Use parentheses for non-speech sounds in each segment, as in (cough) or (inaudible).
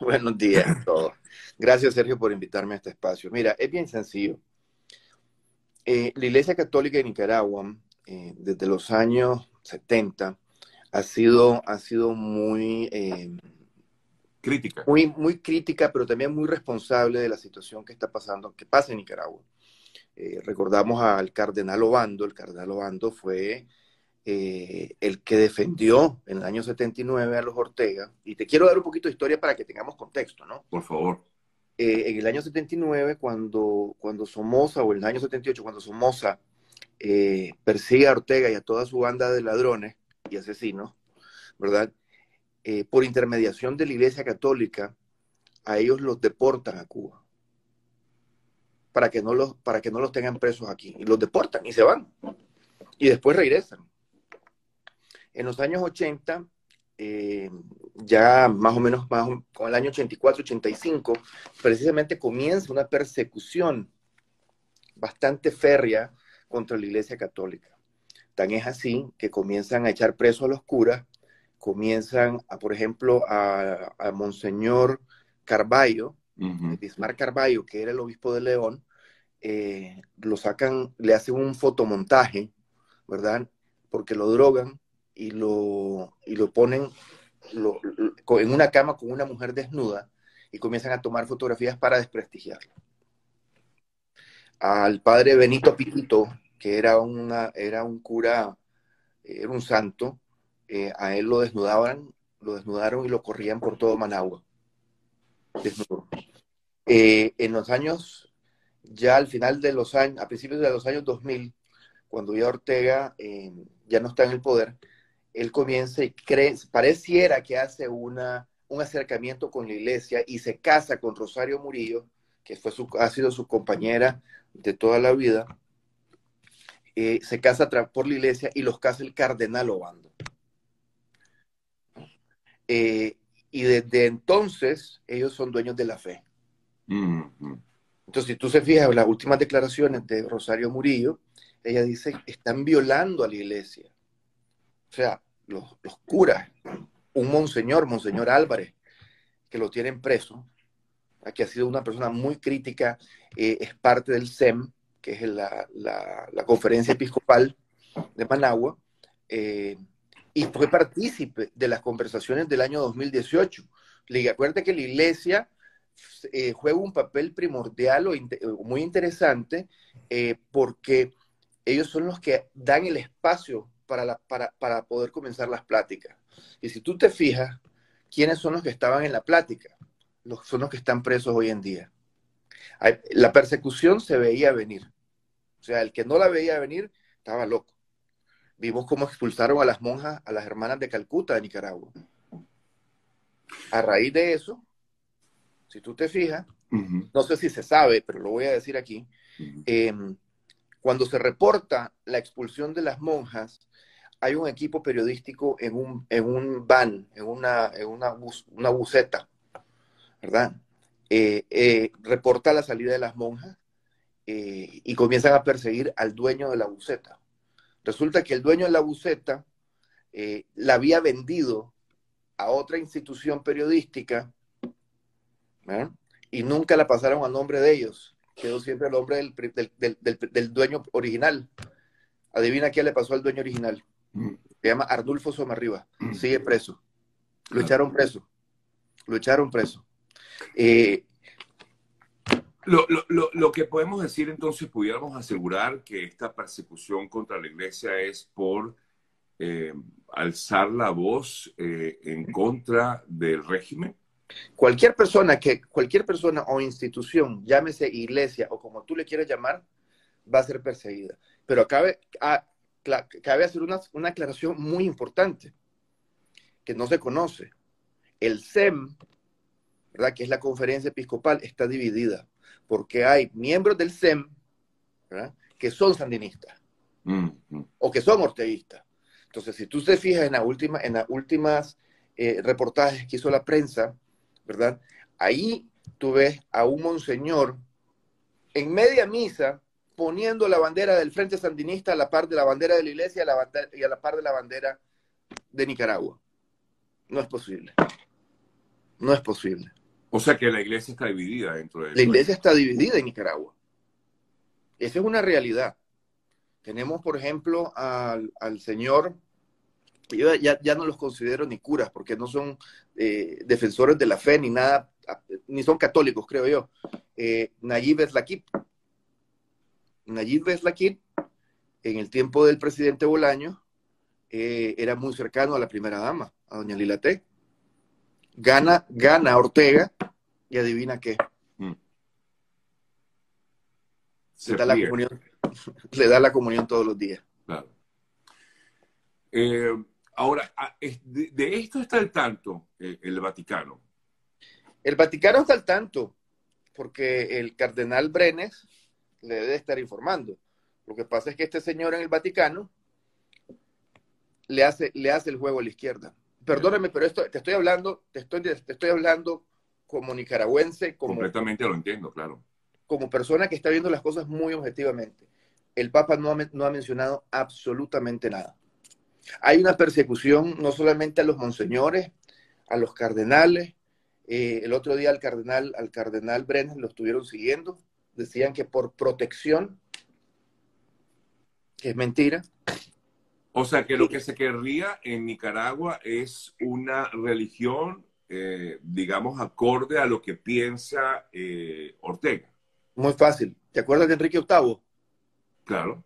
(laughs) Buenos días a todos. Gracias, Sergio, por invitarme a este espacio. Mira, es bien sencillo. Eh, la Iglesia Católica de Nicaragua, eh, desde los años 70, ha sido, ha sido muy... Eh, crítica. Muy, muy crítica, pero también muy responsable de la situación que está pasando, que pasa en Nicaragua. recordamos al cardenal Obando. El cardenal Obando fue eh, el que defendió en el año 79 a los Ortega, y te quiero dar un poquito de historia para que tengamos contexto, ¿no? Por favor. Eh, en el año 79, cuando, cuando Somoza, o en el año 78, cuando Somoza eh, persigue a Ortega y a toda su banda de ladrones y asesinos, ¿verdad? por intermediación de la Iglesia Católica, a ellos los deportan a Cuba para que no los, para que no los tengan presos aquí. Y los deportan y se van. Y después regresan. En los años 80, eh, ya más o menos con el año 84-85, precisamente comienza una persecución bastante férrea contra la Iglesia Católica. Tan es así que comienzan a echar presos a los curas, comienzan, a, por ejemplo, a, Monseñor Carballo, Bismarck Carballo, que era el obispo de León, eh, lo sacan, le hacen un fotomontaje, ¿verdad? Porque lo drogan y lo, y lo ponen en una cama con una mujer desnuda y comienzan a tomar fotografías para desprestigiarlo. Al padre Benito Piquito, que era, una, era un cura, era un santo, eh, a él lo desnudaban, lo desnudaron y lo corrían por todo Managua. Desnudo. Eh, en los años, ya al final de los años, a principios de los años 2000, cuando ya Ortega eh, ya no está en el poder, él comienza y cree, pareciera que hace una, un acercamiento con la iglesia y se casa con Rosario Murillo, que fue su, ha sido su compañera de toda la vida. Eh, se casa por la iglesia y los casa el cardenal Obando. Eh, y desde entonces ellos son dueños de la fe. Mm-hmm. Entonces, si tú se fijas las últimas declaraciones de Rosario Murillo, ella dice, están violando a la iglesia o sea, los, curas, un monseñor, Monseñor Álvarez, que lo tienen preso, que ha sido una persona muy crítica, eh, es parte del SEM, que es la, conferencia episcopal de Managua, eh, y fue partícipe de las conversaciones del año 2018. Le acuérdate que la iglesia eh, juega un papel primordial o muy interesante porque ellos son los que dan el espacio para, para, poder comenzar las pláticas. Y si tú te fijas, ¿quiénes son los que estaban en la plática? Los, son los que están presos hoy en día. La persecución se veía venir. O sea, el que no la veía venir estaba loco. Vimos cómo expulsaron a las monjas, a las hermanas de Calcuta de Nicaragua. A raíz de eso, si tú te fijas, no sé si se sabe, pero lo voy a decir aquí, em, cuando se reporta la expulsión de las monjas, hay un equipo periodístico en un, en un van, en una, en una, buceta, ¿verdad? Eh, eh, reporta la salida de las monjas eh, y comienzan a perseguir al dueño de la buceta. Resulta que el dueño de la buceta la había vendido a otra institución periodística y nunca la pasaron a nombre de ellos. Quedó siempre el nombre del, del, del, del dueño original. Adivina qué le pasó al dueño original. Se llama Ardulfo Somarriba. Sigue preso. Lo echaron preso. Lo echaron preso. Eh, lo, que podemos decir entonces, pudiéramos asegurar que esta persecución contra la iglesia es por eh, alzar la voz eh, en contra del régimen. Cualquier persona que, cualquier persona o institución, llámese iglesia o como tú le quieras llamar, va a ser perseguida. Pero acabe, cabe hacer una, aclaración muy importante que no se conoce. El SEM, ¿verdad? que es la conferencia episcopal, está dividida porque hay miembros del SEM que son sandinistas o que son orteguistas. Entonces, si tú te fijas en, la última, en las últimas eh, reportajes que hizo la prensa, ¿verdad? Ahí tú ves a un monseñor en media misa poniendo la bandera del Frente Sandinista a la par de la bandera de la Iglesia y a la par de la bandera de Nicaragua. No es posible. No es posible. O sea que la iglesia está dividida dentro de... La iglesia está dividida en Nicaragua. Esa es una realidad. Tenemos, por ejemplo, al, señor, yo ya, no los considero ni curas, porque no son eh, defensores de la fe ni nada, ni son católicos, creo yo. Eh, Nayib Eslakip. Nayib Eslakip, en el tiempo del presidente Bolaño, eh, era muy cercano a la primera dama, a doña Lila T. Gana, gana Ortega y adivina qué. Mm. Se da la comunión, (laughs) le da la comunión todos los días. Claro. Eh, ahora, ah, de, esto está al tanto eh, el Vaticano. El Vaticano está al tanto, porque el cardenal Brenes le debe estar informando. Lo que pasa es que este señor en el Vaticano le hace, le hace el juego a la izquierda. Perdóneme, pero esto te estoy hablando, te estoy, te estoy hablando como nicaragüense, como, completamente lo entiendo, claro. Como persona que está viendo las cosas muy objetivamente. El Papa no ha, no ha mencionado absolutamente nada. Hay una persecución no solamente a los monseñores, a los cardenales. Eh, el otro día al cardenal, al cardenal Brennan lo estuvieron siguiendo. Decían que por protección, que es mentira. O sea, que lo que se querría en Nicaragua es una religión, eh, digamos, acorde a lo que piensa eh, Ortega. Muy fácil. ¿Te acuerdas de Enrique VIII? Claro.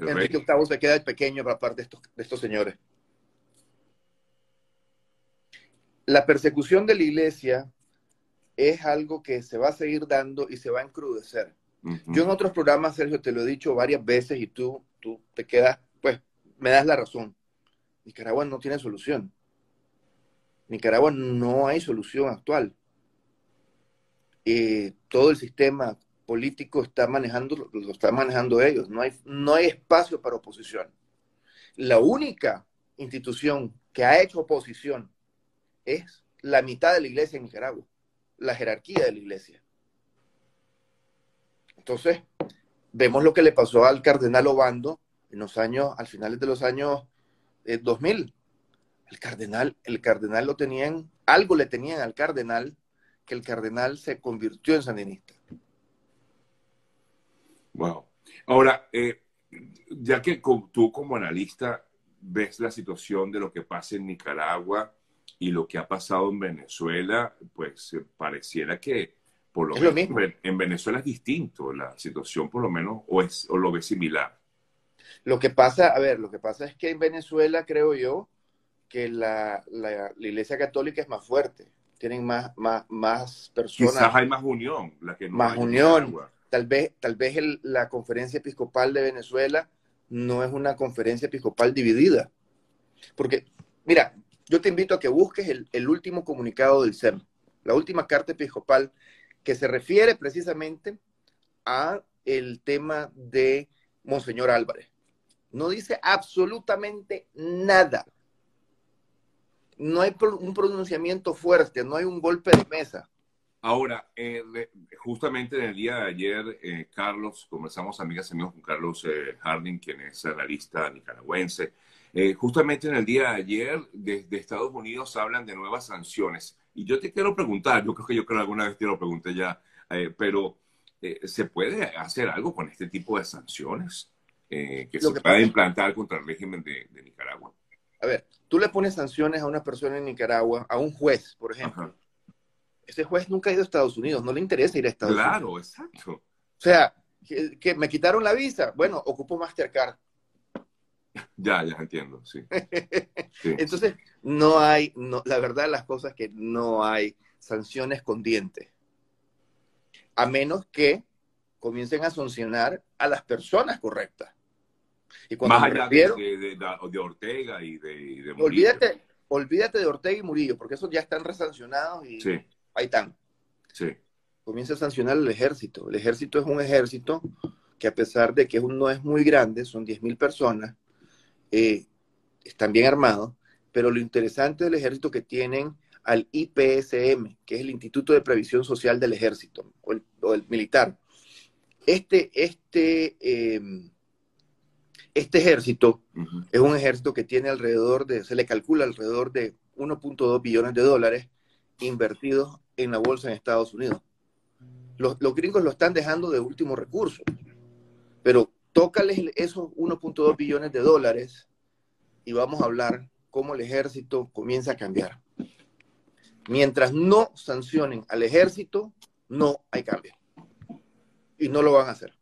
Enrique VIII se queda pequeño para parte de estos, de estos señores. La persecución de la iglesia es algo que se va a seguir dando y se va a encrudecer. Yo en otros programas, Sergio, te lo he dicho varias veces y tú, tú te quedas me das la razón. Nicaragua no tiene solución. Nicaragua no hay solución actual. Eh, todo el sistema político está manejando, lo está manejando ellos. No hay, no hay espacio para oposición. La única institución que ha hecho oposición es la mitad de la iglesia en Nicaragua, la jerarquía de la iglesia. Entonces, vemos lo que le pasó al cardenal Obando en los años, al finales de los años 2000. Eh, el cardenal, el cardenal lo tenían, algo le tenían al cardenal, que el cardenal se convirtió en sandinista. Wow. Ahora, eh, ya que tú como analista ves la situación de lo que pasa en Nicaragua y lo que ha pasado en Venezuela, pues eh, pareciera que por lo menos en Venezuela es distinto la situación, por lo menos, o, es, o lo ves similar. Lo que pasa, a ver, lo que pasa es que en Venezuela creo yo que la, Iglesia Católica es más fuerte, tienen más, más, más personas. Quizás hay más unión, la que Más unión. Tal vez, tal vez la conferencia episcopal de Venezuela no es una conferencia episcopal dividida. Porque, mira, yo te invito a que busques el, último comunicado del SEM, la última carta episcopal que se refiere precisamente a el tema de Monseñor Álvarez. No dice absolutamente nada. No hay un pronunciamiento fuerte, no hay un golpe de mesa. Ahora, eh, justamente en el día de ayer, eh, Carlos, conversamos amigas y amigos con Carlos eh, Harding, quien es analista nicaragüense. justamente en el día de ayer, desde Estados Unidos hablan de nuevas sanciones. Y yo te quiero preguntar, yo creo que yo creo que alguna vez te lo pregunté ya, pero ¿se puede hacer algo con este tipo de sanciones? Que se pueda implantar contra el régimen de, Nicaragua. A ver, tú le pones sanciones a una persona en Nicaragua, a un juez, por ejemplo. Ese juez nunca ha ido a Estados Unidos, no le interesa ir a Estados Unidos. Claro, exacto. O sea, que, me quitaron la visa. Bueno, ocupo Mastercard. (laughs) Ya, ya entiendo, (laughs) sí. Entonces, no hay, no, la verdad las cosas que no hay sanciones con dientes. A menos que comiencen a sancionar a las personas correctas. Más allá de, Ortega y de, Murillo. Olvídate, olvídate de Ortega y Murillo, porque esos ya están resancionados y ahí están. Sí. Comienza a sancionar el ejército. El ejército es un ejército que a pesar de que no es muy grande, son 10.000 personas, eh, están bien armados, pero lo interesante del ejército que tienen al IPSM, que es el Instituto de Previsión Social del Ejército, o el, militar. Este, este, em, este ejército es un ejército que tiene alrededor de, se le calcula alrededor de 1.2 billones de dólares invertidos en la bolsa en Estados Unidos. Los, gringos lo están dejando de último recurso, pero tócales esos 1.2 billones de dólares y vamos a hablar cómo el ejército comienza a cambiar. Mientras no sancionen al ejército, no hay cambio. Y no lo van a hacer.